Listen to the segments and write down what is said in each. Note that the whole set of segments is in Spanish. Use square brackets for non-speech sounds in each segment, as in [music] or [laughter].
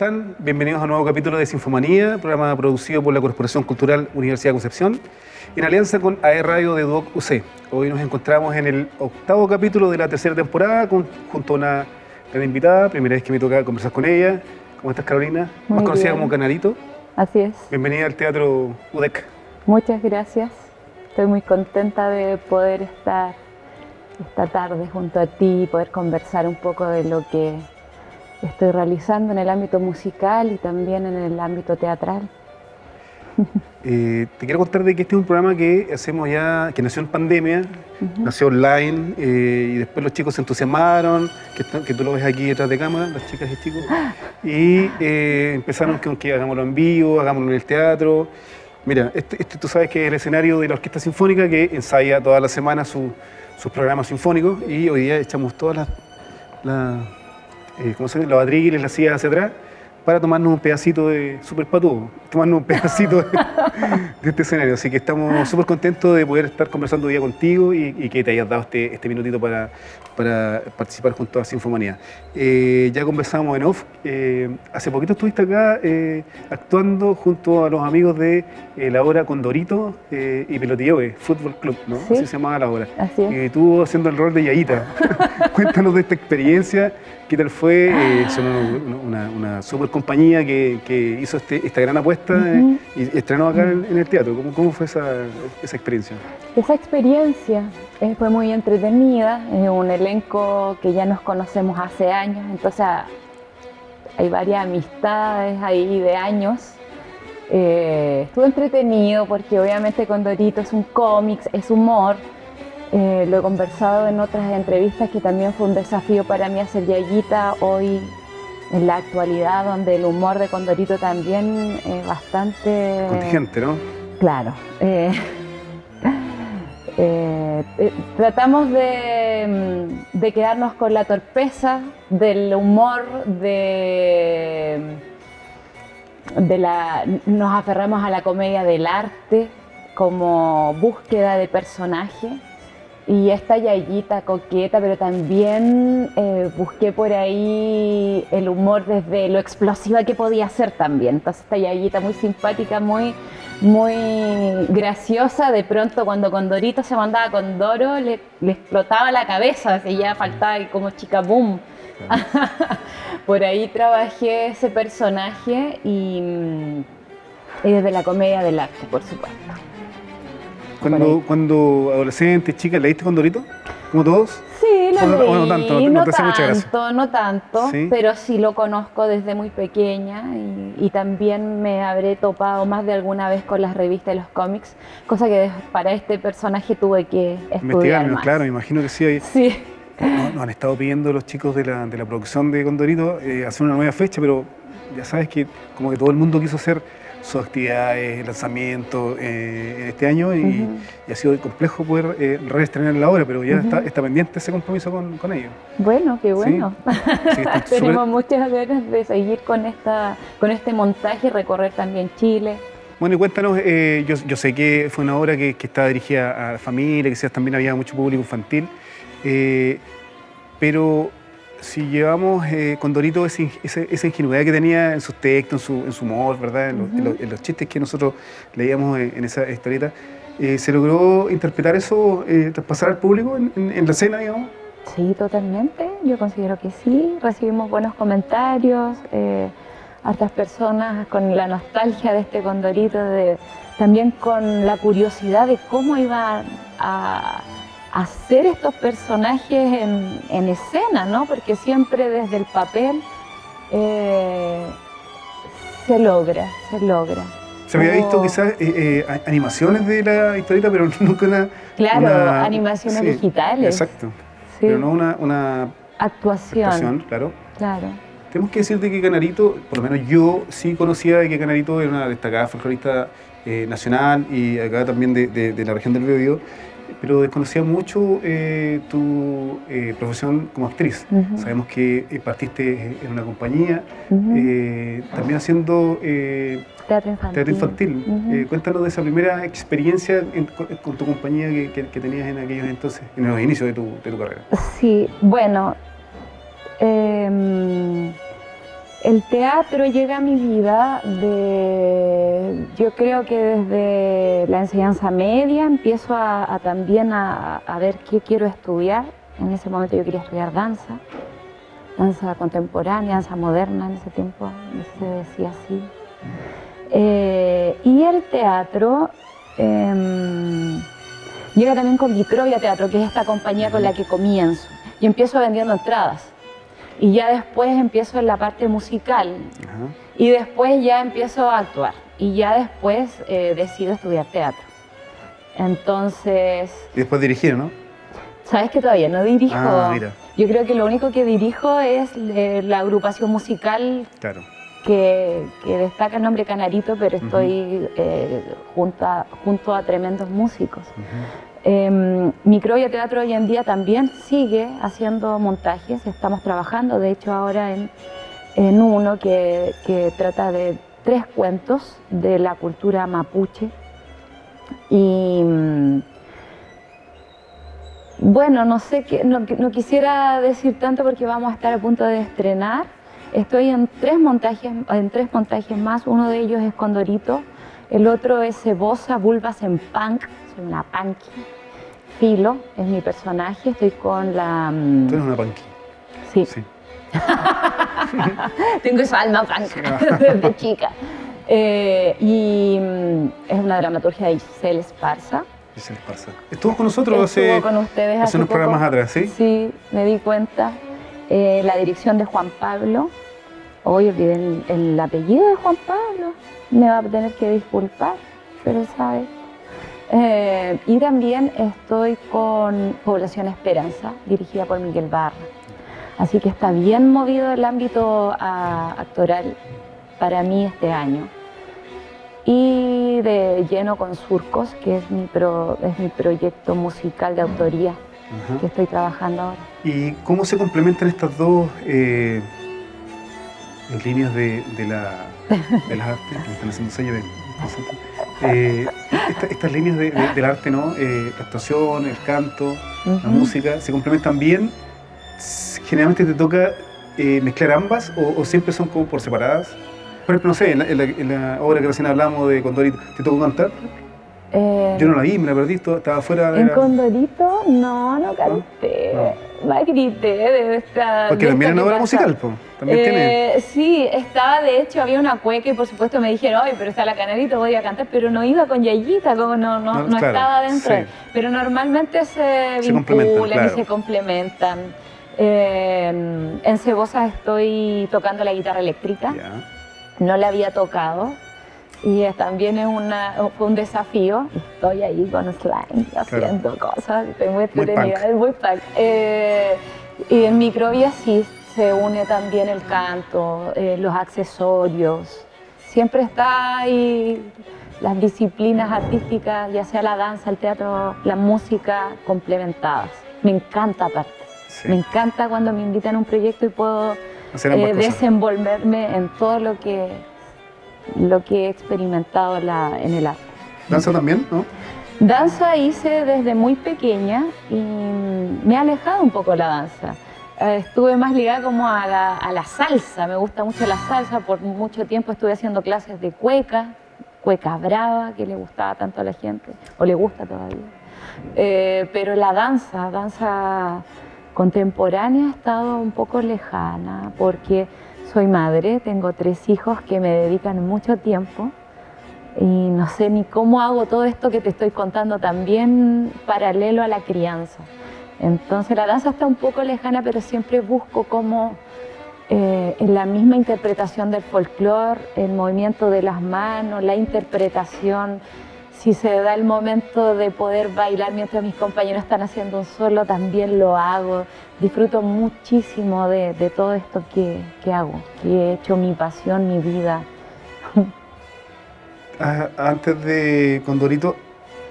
están? Bienvenidos a un nuevo capítulo de Sinfomanía, programa producido por la Corporación Cultural Universidad de Concepción, en alianza con AE Radio de Duoc UC. Hoy nos encontramos en el octavo capítulo de la tercera temporada con, junto a una gran invitada, primera vez que me toca conversar con ella. ¿Cómo estás, Carolina? Muy Más conocida bien. como Canarito. Así es. Bienvenida al Teatro UDEC. Muchas gracias. Estoy muy contenta de poder estar esta tarde junto a ti y poder conversar un poco de lo que estoy realizando en el ámbito musical y también en el ámbito teatral. [laughs] Eh, te quiero contar de que este es un programa que hacemos ya, que nació en pandemia, nació online eh, y después los chicos se entusiasmaron, que, tú lo ves aquí detrás de cámara, las chicas y chicos, [gasps] y eh, empezaron con que hagámoslo en vivo, hagámoslo en el teatro. Mira, este, este tú sabes que es el escenario de la Orquesta Sinfónica que ensaya toda la semana su- sus programas sinfónicos y hoy día echamos todas las, las eh, ¿cómo se llama? Las sillas hacia atrás para tomarnos un pedacito de super tomarnos un pedacito de, de este escenario. Así que estamos súper contentos de poder estar conversando hoy día contigo y, y que te hayas dado este, este minutito para, para participar junto a Sinfomanía. Eh, ya conversamos en off. eh, hace poquito estuviste acá eh, actuando junto a los amigos de eh, la obra Condorito y Pelotilloe, Fútbol Club, ¿no? Sí. Así se llamaba la obra. Así es. Eh, tú haciendo el rol de Yayita. [laughs] Cuéntanos de esta experiencia, qué tal fue. Eh, son una, una, una super compañía que, que hizo este- esta gran apuesta eh, y estrenó acá en, en el teatro. ¿Cómo, cómo fue esa, esa experiencia? Esa experiencia eh, fue muy entretenida, es un elenco que ya nos conocemos hace años, entonces hay varias amistades ahí de años. Eh, estuvo entretenido porque obviamente Condorito es un cómics, es humor. Eh, lo he conversado en otras entrevistas que también fue un desafío para mí hacer Yayita hoy en la actualidad, donde el humor de Condorito también es bastante... Contingente, ¿no? Claro. eh, eh, tratamos de, de quedarnos con la torpeza del humor, de, de la, nos aferramos a la comedia del arte como búsqueda de personaje. Y esta yayita coqueta, pero también eh, busqué por ahí el humor desde lo explosiva que podía ser también. Entonces esta yayita muy simpática, muy, muy graciosa, de pronto cuando Condorito se mandaba con Doro le, explotaba la cabeza, así ya faltaba como chica boom. [laughs] por ahí trabajé ese personaje mm, y desde la comedia del arte, por supuesto. Cuando, cuando adolescente, chica, ¿leíste Condorito? ¿Como todos? Sí, lo leí, no tanto, no- no no te hace mucha gracia. tanto, no tanto, pero sí lo conozco desde muy pequeña y, y también me habré topado más de alguna vez con las revistas y los cómics, cosa que para este personaje tuve que estudiar Investigar, más. claro, me imagino que sí. Hay, Sí, Nos, nos han estado pidiendo los chicos de la, de la producción de Condorito eh, hacer una nueva fecha, pero ya sabes que como que todo el mundo quiso hacer sus actividades, lanzamientos eh, en este año y, ha sido complejo poder eh, reestrenar la obra, pero ya está, está pendiente ese compromiso con, con ellos. bueno, qué bueno. Sí, [laughs] Tenemos muchas ganas de seguir con, esta, con este montaje y recorrer también Chile. Bueno, y cuéntanos, eh, yo, yo sé que fue una obra que, que estaba dirigida a la familia, quizás también había mucho público infantil, eh, pero si llevamos eh, con Dorito esa, ing- esa- esa ingenuidad que tenía en sus textos, en su, en su humor, ¿verdad? En, los, en los- en los chistes que nosotros leíamos en, esa historieta, eh, ¿se logró interpretar eso, eh, traspasar al público en, la escena, digamos? Sí, totalmente. Yo considero que sí. Recibimos buenos comentarios, eh, hartas personas con la nostalgia de este condorito, de, también con la curiosidad de cómo iban a hacer estos personajes en, en escena, ¿no? Porque siempre desde el papel eh, se logra, se logra. Se había visto quizás eh, eh, animaciones de la historieta, pero [laughs] nunca una... Claro, una- animaciones sí, digitales. Exacto, Sí, pero no una, una actuación, actuación, claro. claro. Tenemos que decirte que Canarito, por lo menos yo sí conocía de que Canarito era una destacada folclorista eh, nacional y acá también de, de- de la región del Biobío, pero desconocía mucho eh, tu eh, profesión como actriz. Sabemos que eh, partiste en una compañía, también haciendo Teatro infantil. teatro infantil. Ujú. Cuéntanos de esa primera experiencia en- con, con tu compañía que, que- que tenías en aquellos entonces, en los inicios de tu, de tu carrera. Sí, bueno, em, El teatro llega a mi vida de, yo creo que desde la enseñanza media empiezo a, también a, ver qué quiero estudiar. En ese momento yo quería estudiar danza, danza contemporánea, danza moderna en ese tiempo, se decía así. Eh, y el teatro em, llega también con Microbia Teatro, que es esta compañía con la que comienzo. Y empiezo vendiendo entradas y ya después empiezo en la parte musical y después ya empiezo a actuar y ya después eh, decido estudiar teatro. Entonces... Y después dirigir, ¿no? Sabes que todavía no dirijo. Ah, mira. Yo creo que lo único que dirijo es eh, la agrupación musical claro. que, que, destaca el nombre Canarito, pero estoy eh, junto, a, junto a tremendos músicos. Eh, Teatro hoy en día también sigue haciendo montajes, estamos trabajando de hecho ahora en, uno que, trata de tres cuentos de la cultura mapuche y mm, bueno, no sé, qué, no, quisiera decir tanto porque vamos a estar a punto de estrenar. Estoy en tres montajes, en tres montajes más, uno de ellos es Condorito, el otro es Cebosa, Bulbas en Punk, soy una punky. Filo es mi personaje, estoy con la... Mm, Tú eres una punky. Sí. sí. [laughs] Tengo esa alma punk [laughs] desde chica. Eh, y mm, es una dramaturgia de Giselle Esparza. Giselle Esparza. Estuvo con nosotros Estuvo hace, con ustedes hace, unos programas atrás, ¿sí? Sí, me di cuenta. Eh, la dirección de Juan Pablo. Hoy olvidé el, el apellido de Juan Pablo. Me va a tener que disculpar, pero sabe eh, y también estoy con Población Esperanza, dirigida por Miguel Barra. Así que está bien movido el ámbito ah, actoral para mí este año. Y de lleno con Surcos, que es mi, es mi proyecto musical de autoría que estoy trabajando ahora. ¿Y cómo se complementan estas dos eh, líneas de, la, de las artes que están haciendo sello de eh, estas líneas del arte, ¿no? Eh, la actuación, el canto, la música, se complementan bien. Generalmente te toca eh, mezclar ambas o, siempre son como por separadas. Por ejemplo, no sé, en la, obra que recién hablamos de Condorito, ¿te tocó cantar? Eh, Yo no la vi, me la perdí, estaba fuera de. ¿En Condorito? No, no canté. No. Grité de esta. Porque también es una obra musical, pues. También tiene. Eh, sí, estaba, de hecho, había una cueca y por supuesto me dijeron, ay, pero está la canarito, voy a cantar, pero no iba con Yayita, como no, no, no, estaba dentro. Pero normalmente se, vinculan y se complementan. Eh, en Cebosa estoy tocando la guitarra eléctrica. No la había tocado y también es una, fue un desafío. Estoy ahí con slime haciendo cosas, estoy muy entretenida, es muy punk. Eh, y en Microbia sí se une también el canto, eh, los accesorios. Siempre está ahí las disciplinas artísticas, ya sea la danza, el teatro, la música, complementadas. Me encanta aparte. Me encanta cuando me invitan a un proyecto y puedo eh, desenvolverme en todo lo que lo que he experimentado en el arte. ¿Danza también, no? Danza hice desde muy pequeña y me ha alejado un poco la danza. Eh, estuve más ligada como a la, salsa, me gusta mucho la salsa, por mucho tiempo estuve haciendo clases de cueca, cueca brava, que le gustaba tanto a la gente, o le gusta todavía. Eh, pero la danza, danza contemporánea ha estado un poco lejana, porque soy madre, tengo tres hijos que me dedican mucho tiempo y no sé ni cómo hago todo esto que te estoy contando también paralelo a la crianza. Entonces la danza está un poco lejana, pero siempre busco cómo eh, en la misma interpretación del folclore, el movimiento de las manos, la interpretación, si se da el momento de poder bailar mientras mis compañeros están haciendo un solo, también lo hago. Disfruto muchísimo de, todo esto que, hago, que he hecho mi pasión, mi vida. [laughs] Ah, antes de Condorito,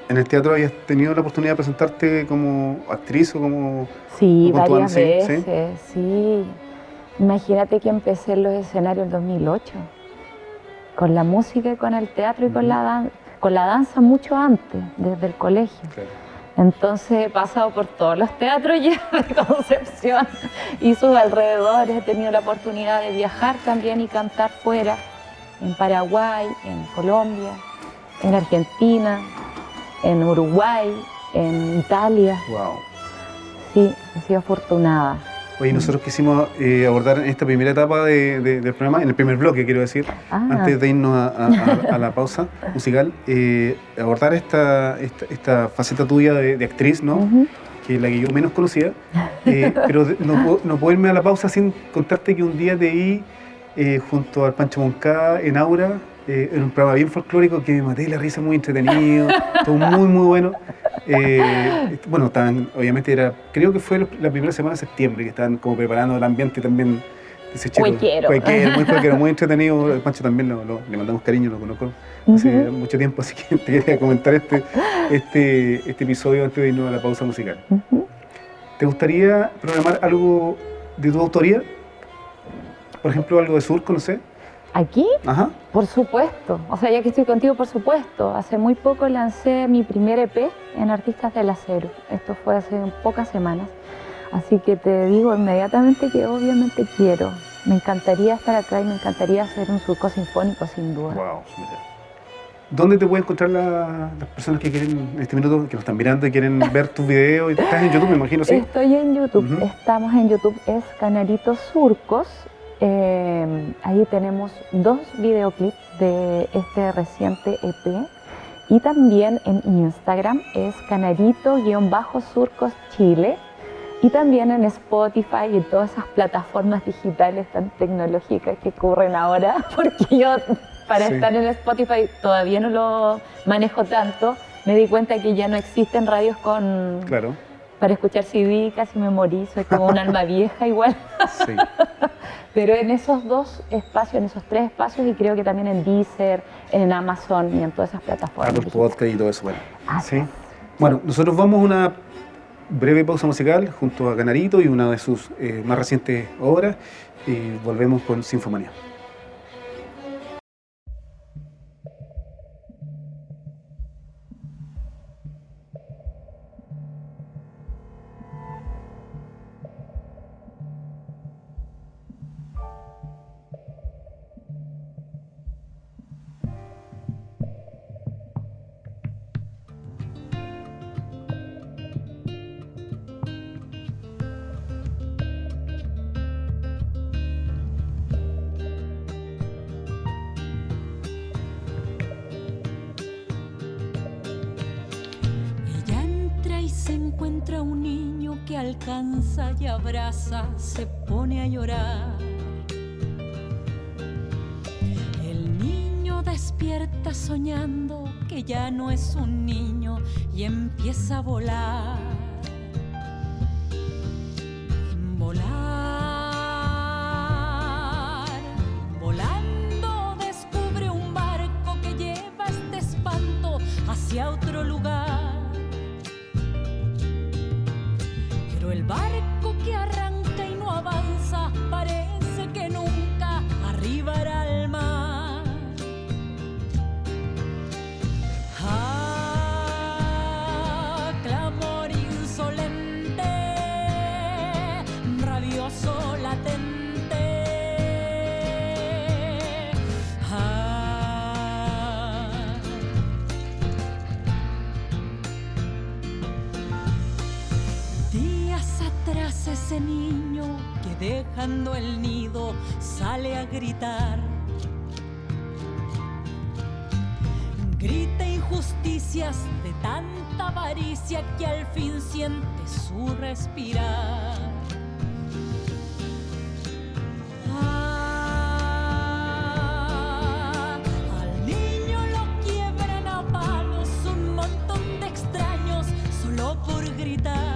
¿en el teatro habías tenido la oportunidad de presentarte como actriz o como... Sí, varias veces, ¿sí? Imagínate que empecé en los escenarios en 2008, con la música y con el teatro y con la danza con la danza mucho antes, desde el colegio. Entonces he pasado por todos los teatros [laughs] ya de Concepción y sus alrededores. He tenido la oportunidad de viajar también y cantar fuera, en Paraguay, en Colombia, en Argentina, en Uruguay, en Italia. Wow. Sí, he sido afortunada. Oye, nosotros quisimos eh, abordar en esta primera etapa de- de- del programa, en el primer bloque, quiero decir, Ah. antes de irnos a, a- a- a la pausa [laughs] musical, eh, abordar esta, esta, esta faceta tuya de, de actriz, ¿no? Que es la que yo menos conocía. Eh, [laughs] pero no, no puedo irme a la pausa sin contarte que un día te vi junto al Pancho Moncada en Aura, eh, en un programa bien folclórico que me maté la risa, muy entretenido, [laughs] todo muy, muy bueno. Eh, bueno, estaban, obviamente era, creo que fue la primera semana de septiembre que estaban como preparando el ambiente también. de ese chico. Cuequero. Cuequero, muy cuequero, muy [laughs] entretenido. El Pancho también lo- lo- le mandamos cariño, lo conozco hace mucho tiempo, así que [laughs] te quería comentar este, este, este episodio antes de irnos a la pausa musical. ¿Te gustaría programar algo de tu autoría? Por ejemplo, algo de Surco, no sé. Aquí, Ajá. por supuesto. O sea, ya que estoy contigo, por supuesto. Hace muy poco lancé mi primer EP en Artistas del Acero. Esto fue hace pocas semanas. Así que te digo inmediatamente que obviamente quiero. Me encantaría estar acá y me encantaría hacer un surco sinfónico, sin duda. Wow. ¿Dónde te pueden encontrar la- las personas que quieren, en este minuto, que nos están mirando y quieren ver tus videos? Estás en YouTube, me imagino, ¿sí? Estoy en YouTube, Ujú. estamos en YouTube, es Canaritos Surcos. Eh, ahí tenemos dos videoclips de este reciente EP. Y también en Instagram es Canarito-Surcos Chile. Y también en Spotify y en todas esas plataformas digitales tan tecnológicas que ocurren ahora, [laughs] porque yo para Sí. estar en Spotify todavía no lo manejo tanto. Me di cuenta que ya no existen radios con, Claro. Para escuchar CD casi me morí, soy como un alma vieja igual. Sí. [laughs] Pero en esos dos espacios, en esos tres espacios, y creo que también en Deezer, en Amazon y en todas esas plataformas. Apple. Podcast y todo eso. Bueno. Así Sí. es. Bueno, nosotros vamos a una breve pausa musical junto a Canarito y una de sus eh, más recientes obras y volvemos con Sinfomanía. Un niño que alcanza y abraza, se pone a llorar. El niño despierta soñando que ya no es un niño y empieza a volar. Volar, volando descubre un barco que lleva este espanto hacia otro lugar. Ese niño que dejando el nido sale a gritar. Grita injusticias de tanta avaricia que al fin siente su respirar. Por gritar.